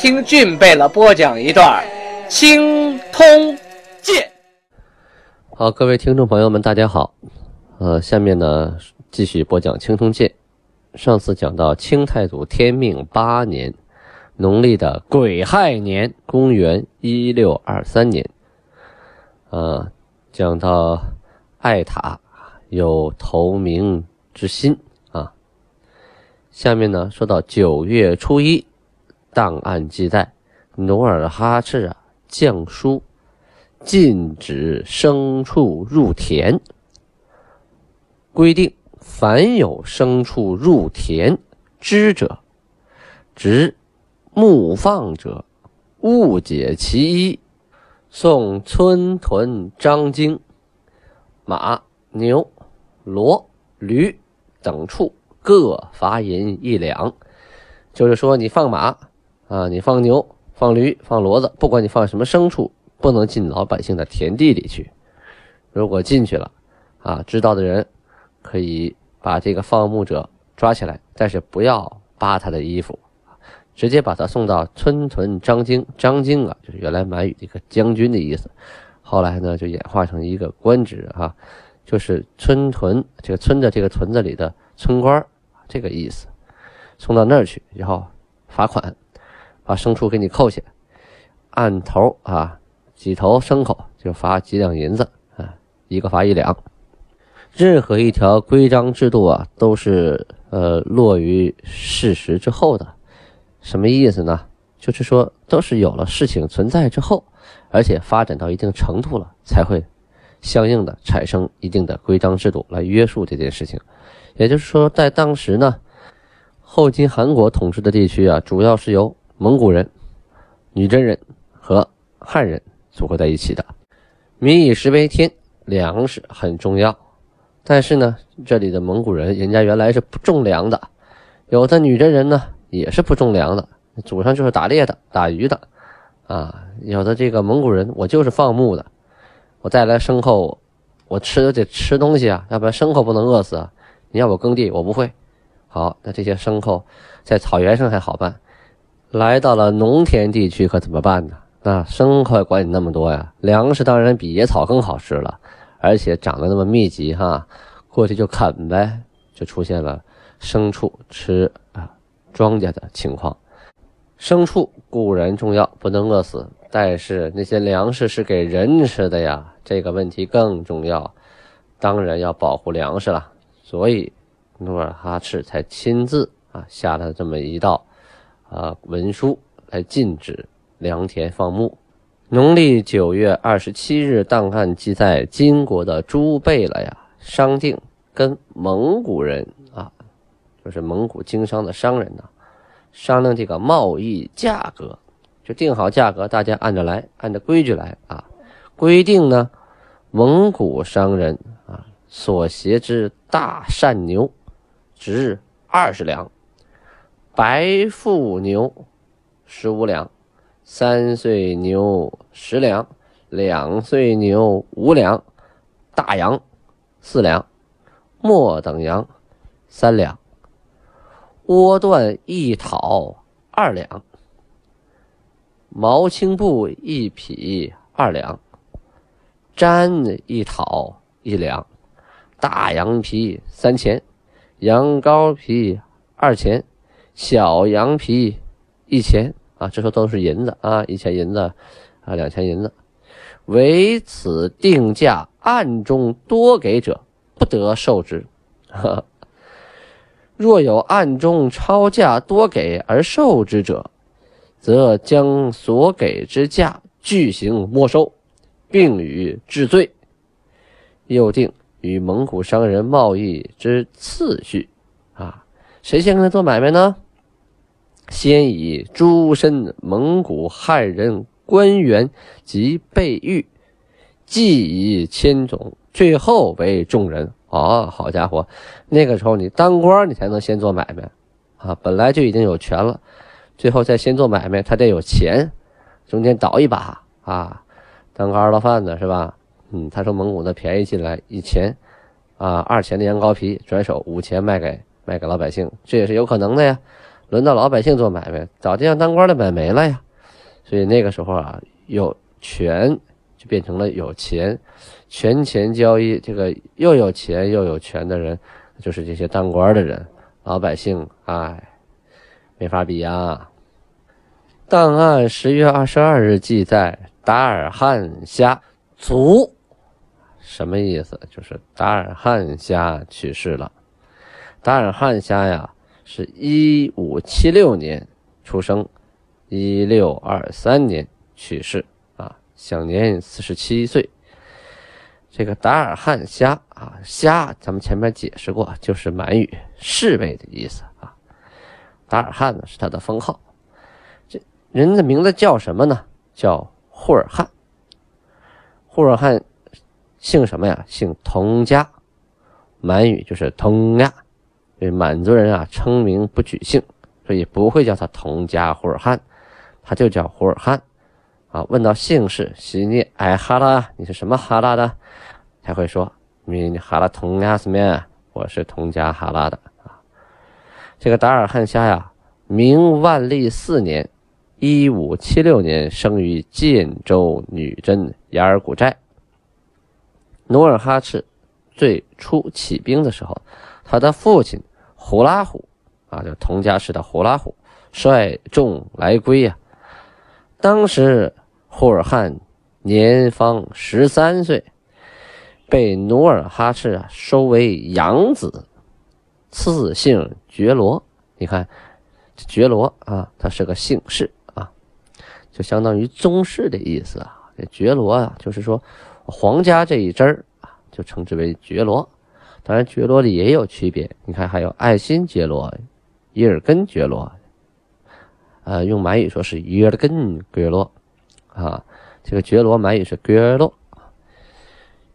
听俊贝勒播讲一段《青通剑》。好，各位听众朋友们，大家好。呃，下面呢继续播讲《青通剑》。上次讲到清太祖天命八年，农历的癸亥年，公元一六二三年。呃，讲到爱塔有投明之心啊。下面呢，说到九月初一，档案记载，努尔哈赤啊降书，禁止牲畜入田，规定凡有牲畜入田之者，执牧放者，勿解其一，送村屯张经，马、牛、骡、驴等畜。各罚银一两，就是说你放马啊，你放牛、放驴、放骡子，不管你放什么牲畜，不能进老百姓的田地里去。如果进去了，啊，知道的人可以把这个放牧者抓起来，但是不要扒他的衣服，直接把他送到村屯张京。张京啊，就是原来满语的一个将军的意思，后来呢就演化成一个官职啊，就是村屯这个村的这个屯子里的村官。这个意思，送到那儿去，然后罚款，把牲畜给你扣下，按头啊，几头牲口就罚几两银子啊，一个罚一两。任何一条规章制度啊，都是呃落于事实之后的。什么意思呢？就是说，都是有了事情存在之后，而且发展到一定程度了，才会相应的产生一定的规章制度来约束这件事情。也就是说，在当时呢，后金韩国统治的地区啊，主要是由蒙古人、女真人和汉人组合在一起的。民以食为天，粮食很重要。但是呢，这里的蒙古人，人家原来是不种粮的；有的女真人呢，也是不种粮的，祖上就是打猎的、打鱼的啊。有的这个蒙古人，我就是放牧的，我带来牲口，我吃得吃东西啊，要不然牲口不能饿死啊。你要我耕地，我不会。好，那这些牲口在草原上还好办，来到了农田地区可怎么办呢？那牲口管你那么多呀，粮食当然比野草更好吃了，而且长得那么密集哈，过去就啃呗，就出现了牲畜吃啊庄稼的情况。牲畜固然重要，不能饿死，但是那些粮食是给人吃的呀，这个问题更重要，当然要保护粮食了。所以，努尔哈赤才亲自啊下了这么一道啊文书来禁止良田放牧。农历九月二十七日，档案记载，金国的朱贝勒呀商定跟蒙古人啊，就是蒙古经商的商人呢，商量这个贸易价格，就定好价格，大家按着来，按照规矩来啊。规定呢，蒙古商人啊。所携之大善牛，值二十两；白腹牛十五两；三岁牛十两；两岁牛五两；大羊四两；末等羊三两；窝断一讨二两；毛青布一匹二两；毡一讨一两。大羊皮三钱，羊羔皮二钱，小羊皮一钱啊，这时候都是银子啊，一钱银子啊，两钱银子。唯此定价暗中多给者，不得受之。若有暗中超价多给而受之者，则将所给之价具行没收，并予治罪。又定。与蒙古商人贸易之次序，谁先跟他做买卖呢？先以诸身蒙古汉人官员及备御，计以千种，最后为众人。哦，好家伙，那个时候你当官，你才能先做买卖啊！本来就已经有权了，最后再先做买卖，他得有钱，中间倒一把啊，当个二道贩子是吧？嗯，他说蒙古的便宜进来一钱啊，二钱的羊羔皮，转手五钱卖给卖给老百姓，这也是有可能的呀。轮到老百姓做买卖，早就让当官的买没了呀。所以那个时候啊，有权就变成了有钱。权钱交易，这个又有钱又有权的人，就是这些当官的人。老百姓，哎，没法比啊。档案十月二十二日记载，达尔汉虾卒，什么意思？就是达尔汉虾去世了。达尔汉虾呀，是一五七六年出生，一六二三年去世啊，享年四十七岁。这个达尔汉虾啊，虾，咱们前面解释过，就是满语侍卫的意思啊。达尔汉呢是他的封号，这人的名字叫什么呢？叫霍尔汉。霍尔汉姓什么呀？姓佟家，满语就是佟呀。这满族人啊称名不举姓，所以不会叫他佟家胡尔汉，他就叫胡尔汉。啊，问到姓氏，西尼艾哈拉，你是什么哈拉的？才会说，你哈拉佟家什么？我是佟家哈拉的啊。这个达尔汉虾呀，明万历四年，一五七六年生于建州女真雅尔古寨。努尔哈赤最初起兵的时候，他的父亲胡拉虎啊，就佟家氏的胡拉虎率众来归呀，当时。霍尔汉年方十三岁，被努尔哈赤啊收为养子，赐姓觉罗。你看，觉罗啊，他是个姓氏啊，就相当于宗室的意思啊。这觉罗啊，就是说皇家这一支儿啊，就称之为觉罗。当然，觉罗里也有区别。你看，还有爱新觉罗、伊尔根觉罗，呃，用满语说是伊尔根觉罗。啊，这个觉罗满语是觉罗，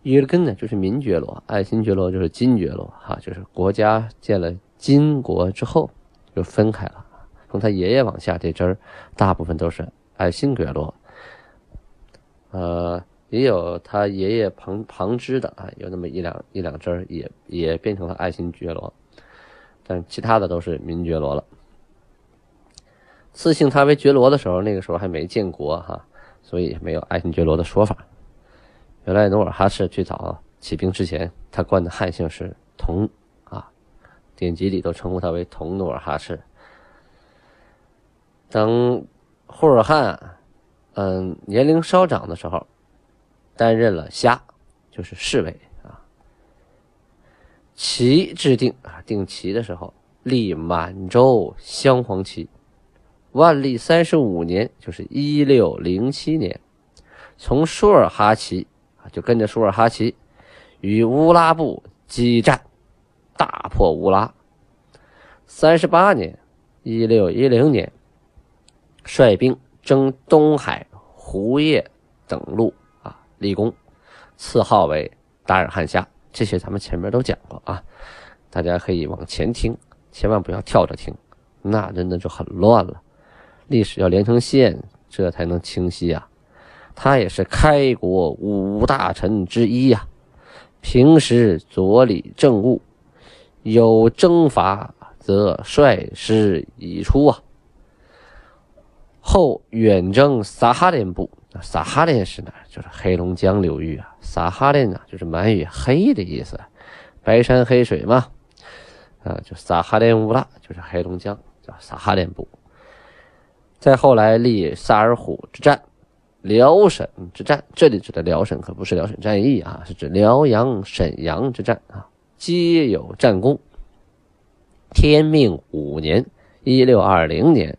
伊尔根呢就是民觉罗，爱新觉罗就是金觉罗，哈，就是国家建了金国之后就分开了，从他爷爷往下这支儿大部分都是爱新觉罗，呃，也有他爷爷旁旁支的啊，有那么一两一两支也也变成了爱新觉罗，但其他的都是明觉罗了。赐姓他为觉罗的时候，那个时候还没建国哈。所以没有爱新觉罗的说法。原来努尔哈赤最早起兵之前，他冠的汉姓是佟啊，典籍里都称呼他为佟努尔哈赤。等霍尔汉嗯年龄稍长的时候，担任了虾，就是侍卫啊。旗制定啊定旗的时候，立满洲镶黄旗。万历三十五年，就是一六零七年，从舒尔哈齐啊，就跟着舒尔哈齐与乌拉部激战，大破乌拉。三十八年，一六一零年，率兵征东海、胡叶等路，立功，赐号为达尔汉夏。这些咱们前面都讲过啊，大家可以往前听，千万不要跳着听，那真的就很乱了。历史要连成线，这才能清晰呀。他也是开国五大臣之一呀。平时左理政务，有征伐则率师已出啊。后远征撒哈连部，撒哈林是哪？就是黑龙江流域啊。撒哈林呢，就是满语“黑”的意思，白山黑水嘛。啊，就撒哈林乌拉，就是黑龙江，叫撒哈林部。再后来立萨尔浒之战、辽沈之战，这里指的辽沈可不是辽沈战役啊，是指辽阳、沈阳之战啊，皆有战功。天命五年（一六二零年），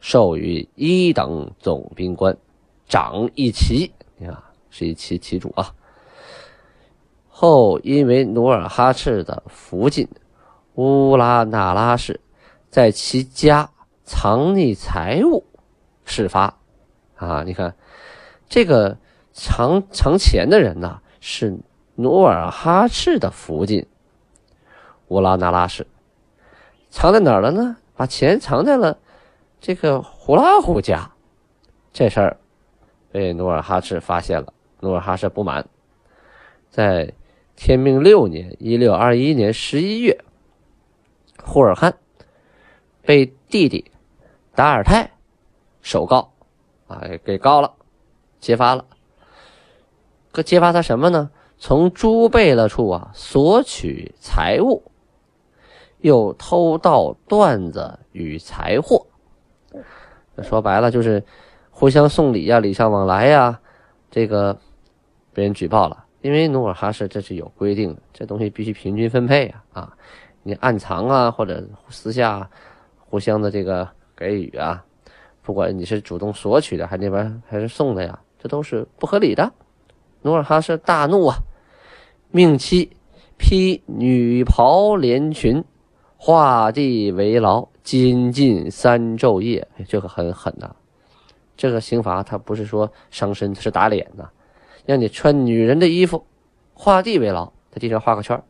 授予一等总兵官，长一旗，你看是一旗旗主啊。后因为努尔哈赤的福晋乌拉那拉氏在其家。藏匿财物事发。啊，你看这个藏藏钱的人呢，是努尔哈赤的福晋乌拉那拉氏，藏在哪儿了呢？把钱藏在了这个胡拉虎家。这事儿被努尔哈赤发现了，努尔哈赤不满，在天命六年（一六二一年）十一月，呼尔汗被弟弟达尔泰首告，啊，给告了，揭发了。可揭发他什么呢？从朱贝勒处啊索取财物，又偷盗缎子与财货。说白了就是互相送礼呀，礼尚往来呀。这个被人举报了，因为努尔哈赤这是有规定的，这东西必须平均分配啊啊！你暗藏啊，或者私下互相的这个给予啊，不管你是主动索取的，还那边还是送的呀，这都是不合理的。努尔哈赤大怒啊，命妻披女袍连裙，画地为牢，监禁三昼夜。这个很狠呐，这个刑罚他不是说伤身，是打脸呐，让你穿女人的衣服，画地为牢，在地上画个圈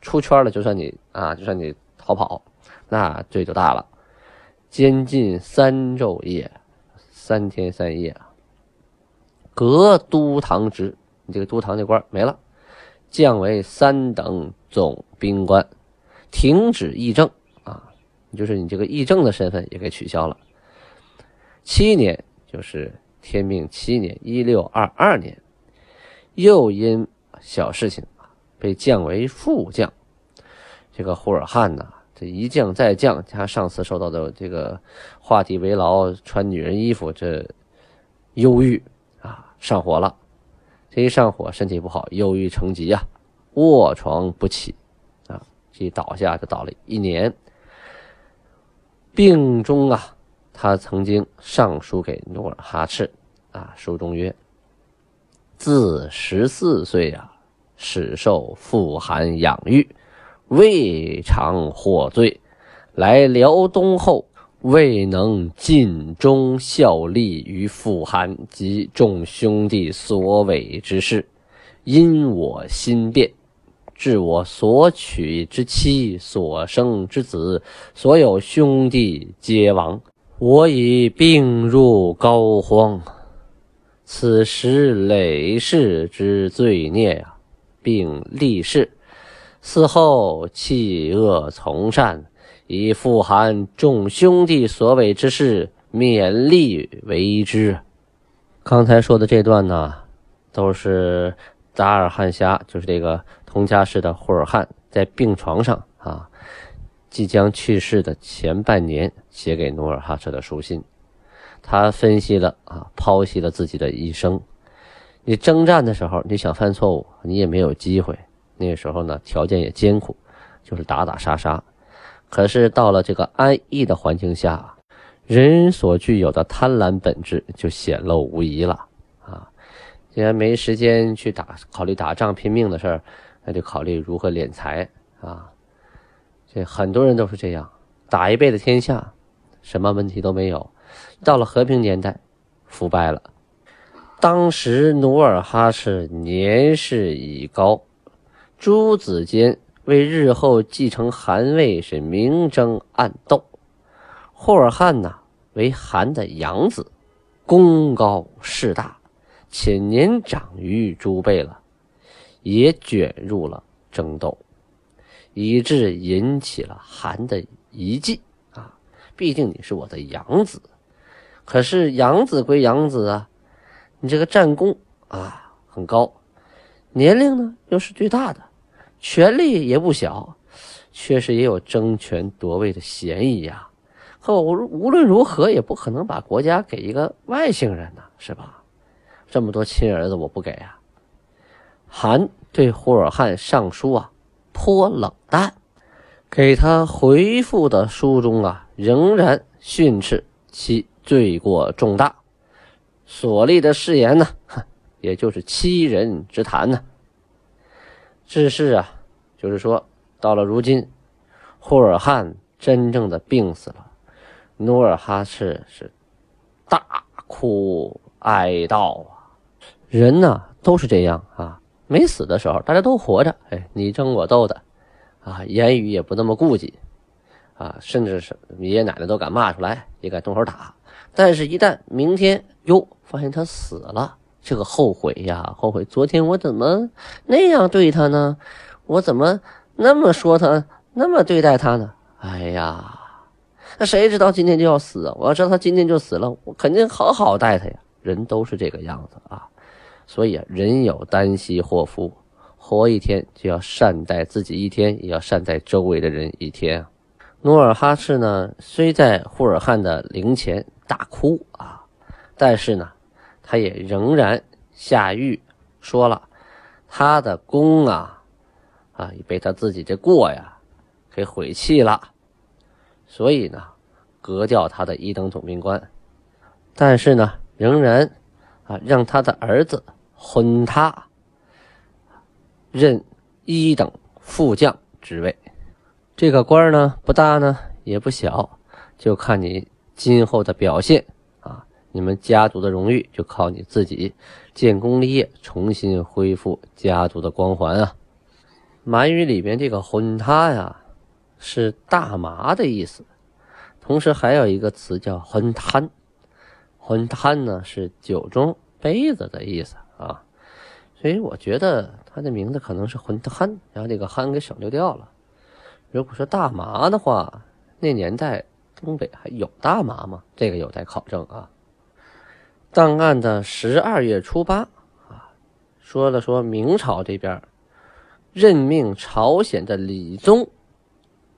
出圈了就算你啊，就算你逃跑，那罪就大了。监禁三昼夜，三天三夜啊。革都堂职，你这个都堂这官没了，降为三等总兵官，停止议政啊，就是你这个议政的身份也给取消了。七年，就是天命七年（一六二二年），又因小事情被降为副将。这个呼尔汗呐，这一降再降，他上次受到的这个画地为牢、穿女人衣服这忧郁啊。上火了，这一上火，身体不好，忧郁成疾呀，卧床不起，啊，这一倒下就倒了一年。病中啊，他曾经上书给努尔哈赤，啊，书中曰：“自十四岁啊，始受父寒养育，未尝获罪，来辽东后。”未能尽忠效力于父汗及众兄弟所委之事，因我心变，致我所娶之妻、所生之子、所有兄弟皆亡。我已病入膏肓，此时累世之罪孽呀，并立誓，死后弃恶从善。以富含众兄弟所为之事，勉力为之。刚才说的这段呢，都是达尔汗虾，就是这个佟家氏的霍尔汗，在病床上，即将去世的前半年写给努尔哈赤的书信。他分析了啊，剖析了自己的一生。你征战的时候，你想犯错误，你也没有机会。那个时候呢，条件也艰苦，就是打打杀杀。可是到了这个安逸的环境下，人所具有的贪婪本质就显露无疑了啊！既然没时间去打考虑打仗拼命的事儿，那就考虑如何敛财啊！这很多人都是这样，打一辈子天下，什么问题都没有。到了和平年代，腐败了。当时努尔哈赤年事已高，诸子间。为日后继承汗位是明争暗斗。霍尔汗呐，为汗的养子，功高势大，且年长于朱贝了，也卷入了争斗，以致引起了韩的疑忌啊！毕竟你是我的养子，可是养子归养子啊，你这个战功啊很高，年龄呢又是最大的。权力也不小，确实也有争权夺位的嫌疑呀。可我无论如何也不可能把国家给一个外姓人呢，是吧？这么多亲儿子我不给啊。韩对呼尔汗上书啊，颇冷淡，给他回复的书中啊，仍然训斥其罪过重大，所立的誓言呢，也就是欺人之谈呢。这是啊，就是说，到了如今，霍尔汗真正的病死了，努尔哈赤是大哭哀悼啊。人呢都是这样啊，没死的时候大家都活着，哎，你争我斗的，啊，言语也不那么顾忌，啊，甚至是爷爷奶奶都敢骂出来，也敢动手打。但是，一旦明天哟发现他死了，这个后悔呀，后悔昨天我怎么那样对他呢？我怎么那么说他，那么对待他呢？哎呀，那谁知道今天就要死啊？我要知道他今天就死了，我肯定好好待他呀。人都是这个样子啊，所以啊，人有旦夕祸福，活一天就要善待自己一天，也要善待周围的人一天。努尔哈赤呢，虽在呼尔汉的陵前大哭啊，但是呢，他也仍然下狱说了，他的功啊，啊，被他自己这过呀给毁弃了，所以呢，革掉他的一等总兵官，但是呢，仍然让他的儿子混他任一等副将职位。这个官呢不大呢也不小，就看你今后的表现啊！你们家族的荣誉就靠你自己建功立业，重新恢复家族的光环啊！满语里边这个“混他”呀，是大麻的意思，同时还有一个词叫“混滩”，“混滩”呢是酒盅杯子的意思啊，所以我觉得他的名字可能是“混滩”，然后这个“憨”给省略掉了。如果说大麻的话，那年代东北还有大麻吗？这个有待考证啊。档案的十二月初八啊，说了说明朝这边任命朝鲜的李宗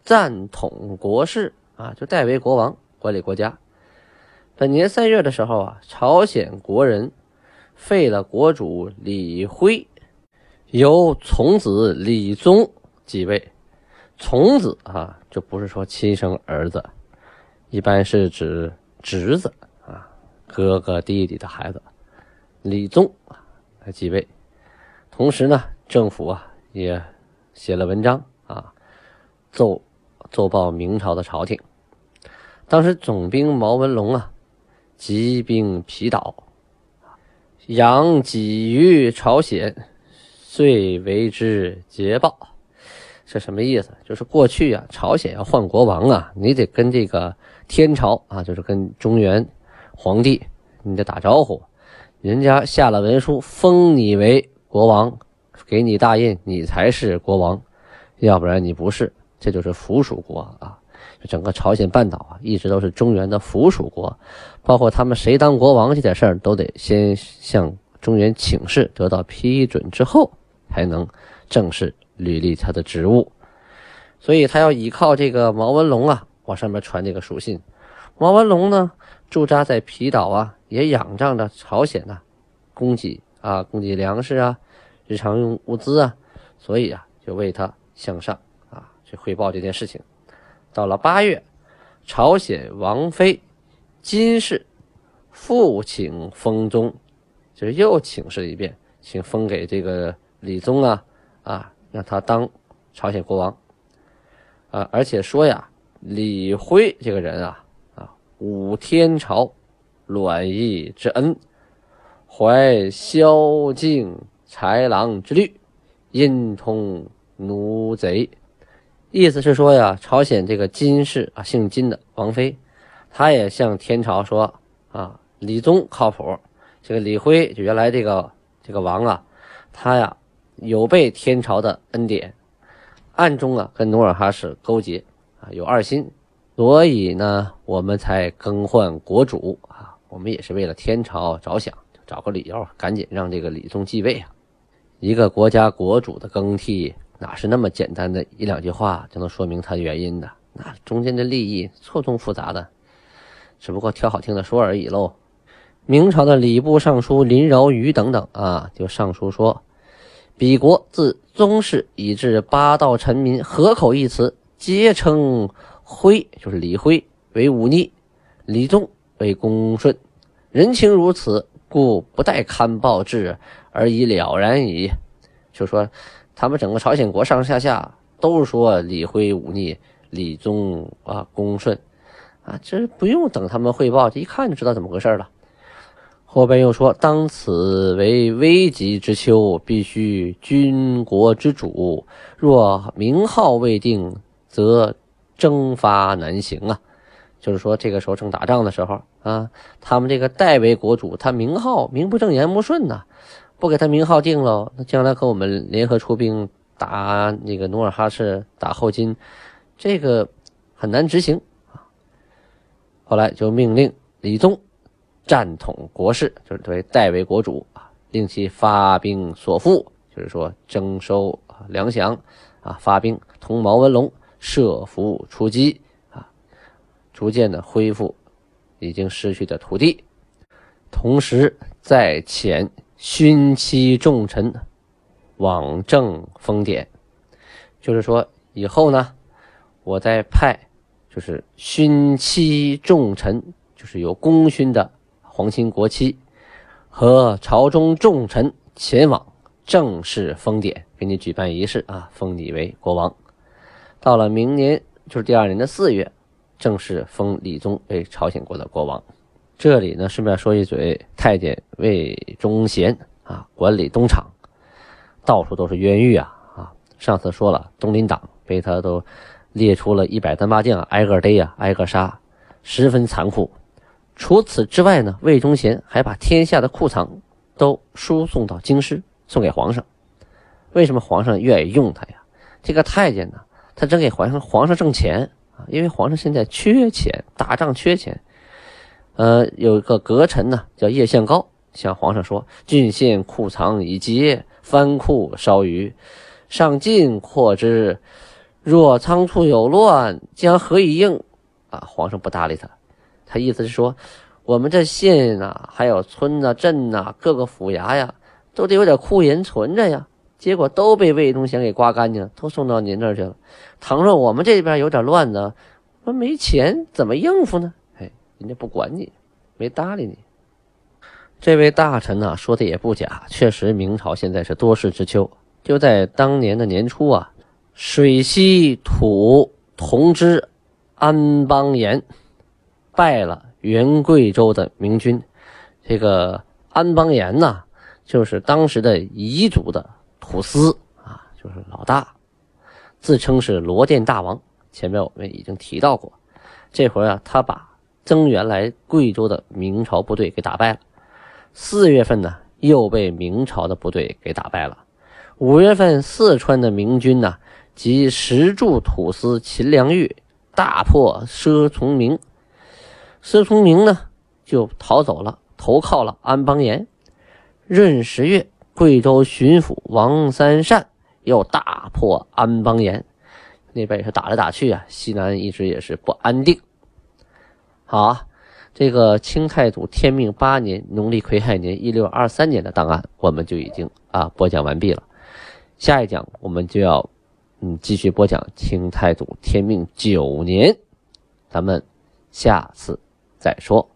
暂统国事啊，就代为国王管理国家。本年三月的时候啊，朝鲜国人废了国主李辉，由从子李宗继位。从子啊，就不是说亲生儿子，一般是指侄子啊，哥哥弟弟的孩子。李宗啊来继位，同时呢，政府啊也写了文章啊，奏奏报明朝的朝廷。当时总兵毛文龙啊，集兵疲倒，养己于朝鲜，遂为之捷报。这什么意思？就是过去啊，朝鲜要换国王啊，你得跟这个天朝啊，就是跟中原皇帝，你得打招呼。人家下了文书封你为国王，给你大印，你才是国王，要不然你不是。这就是附属国啊。整个朝鲜半岛啊，一直都是中原的附属国，包括他们谁当国王这点事儿，都得先向中原请示，得到批准之后，才能正式。履历他的职务，所以他要依靠这个毛文龙啊，往上面传这个书信。毛文龙呢，驻扎在皮岛啊，也仰仗着朝鲜呐，供给啊，供给粮食啊，日常用物资啊，所以啊，就为他向上啊去汇报这件事情。到了八月，朝鲜王妃金氏复请封宗，就是又请示一遍，请封给这个李宗啊啊。让他当朝鲜国王，啊，而且说呀，李辉这个人啊，啊，武天朝卵意之恩，怀萧敬豺狼之虑，阴通奴贼。意思是说呀，朝鲜这个金氏啊，姓金的王妃，他也向天朝说啊，李宗靠谱，这个李辉就原来这个这个王啊，他呀。有被天朝的恩典，暗中啊跟努尔哈赤勾结啊有二心，所以呢我们才更换国主啊，我们也是为了天朝着想，找个理由赶紧让这个李宗继位啊。一个国家国主的更替哪是那么简单的一两句话就能说明他的原因的？那中间的利益错综复杂的，只不过挑好听的说而已喽。明朝的礼部尚书林饶瑜等等啊，就上书说。彼国自宗室以至八道臣民，合口一词，皆称徽，就是李辉为忤逆，李宗为恭顺。人情如此，故不待刊报至而已了然矣。就说他们整个朝鲜国上上下下都是说李辉忤逆，李宗啊恭顺啊，这不用等他们汇报，这一看就知道怎么回事了。后边又说，当此为危急之秋，必须军国之主，若名号未定，则征发难行啊。就是说，这个时候正打仗的时候啊，他们这个代为国主，他名号名不正言不顺呐，不给他名号定了，那将来和我们联合出兵打那个努尔哈赤，打后金，这个很难执行啊。后来就命令李宗战统国事，就是作为代为国主啊，令其发兵所赋，就是说征收粮饷啊，发兵同毛文龙设伏出击啊。逐渐的恢复已经失去的土地，同时再遣勋戚重臣往正封典，就是说以后呢，我再派就是勋戚重臣，就是有功勋的皇亲国戚和朝中重臣前往正式封典，给你举办仪式啊，封你为国王。到了明年，就是第二年的四月。正式封李宗为朝鲜国的国王。这里呢，顺便说一嘴，太监魏忠贤啊，管理东厂，到处都是冤狱啊啊！上次说了，东林党被他都列出了一百单八将，挨个逮呀，挨个杀，十分残酷。除此之外呢，魏忠贤还把天下的库藏都输送到京师，送给皇上。为什么皇上愿意用他呀？这个太监呢，他正给皇上皇上挣钱。啊，因为皇上现在缺钱，打仗缺钱。呃，有一个阁臣呢，叫叶向高，向皇上说：“郡县库藏已竭，藩库稍余，上进扩之。若仓促有乱，将何以应？”啊，皇上不搭理他。他意思是说，我们这县啊，还有村呐、镇呐，各个府衙呀，都得有点库银存着呀。结果都被魏忠贤给刮干净了，都送到您那儿去了。倘若我们这边有点乱呢，我没钱怎么应付呢？人家不管你，没搭理你。这位大臣呢说的也不假，确实明朝现在是多事之秋。就在当年的年初啊，水西土同知安邦彦败了原贵州的明军。这个安邦彦呢，就是当时的彝族的。土司啊，就是老大，自称是罗甸大王。前面我们已经提到过，这回啊，他把增援来贵州的明朝部队给打败了。四月份呢，又被明朝的部队给打败了。五月份，四川的明军呢，及石柱土司秦良玉大破佘崇明，佘崇明呢就逃走了，投靠了安邦彦。闰十月。贵州巡抚王三善又大破安邦彦，那边也是打来打去啊，西南一直也是不安定。好啊，这个清太祖天命八年农历癸亥年一六二三年的档案，我们就已经啊播讲完毕了。下一讲我们就要嗯继续播讲清太祖天命九年，咱们下次再说。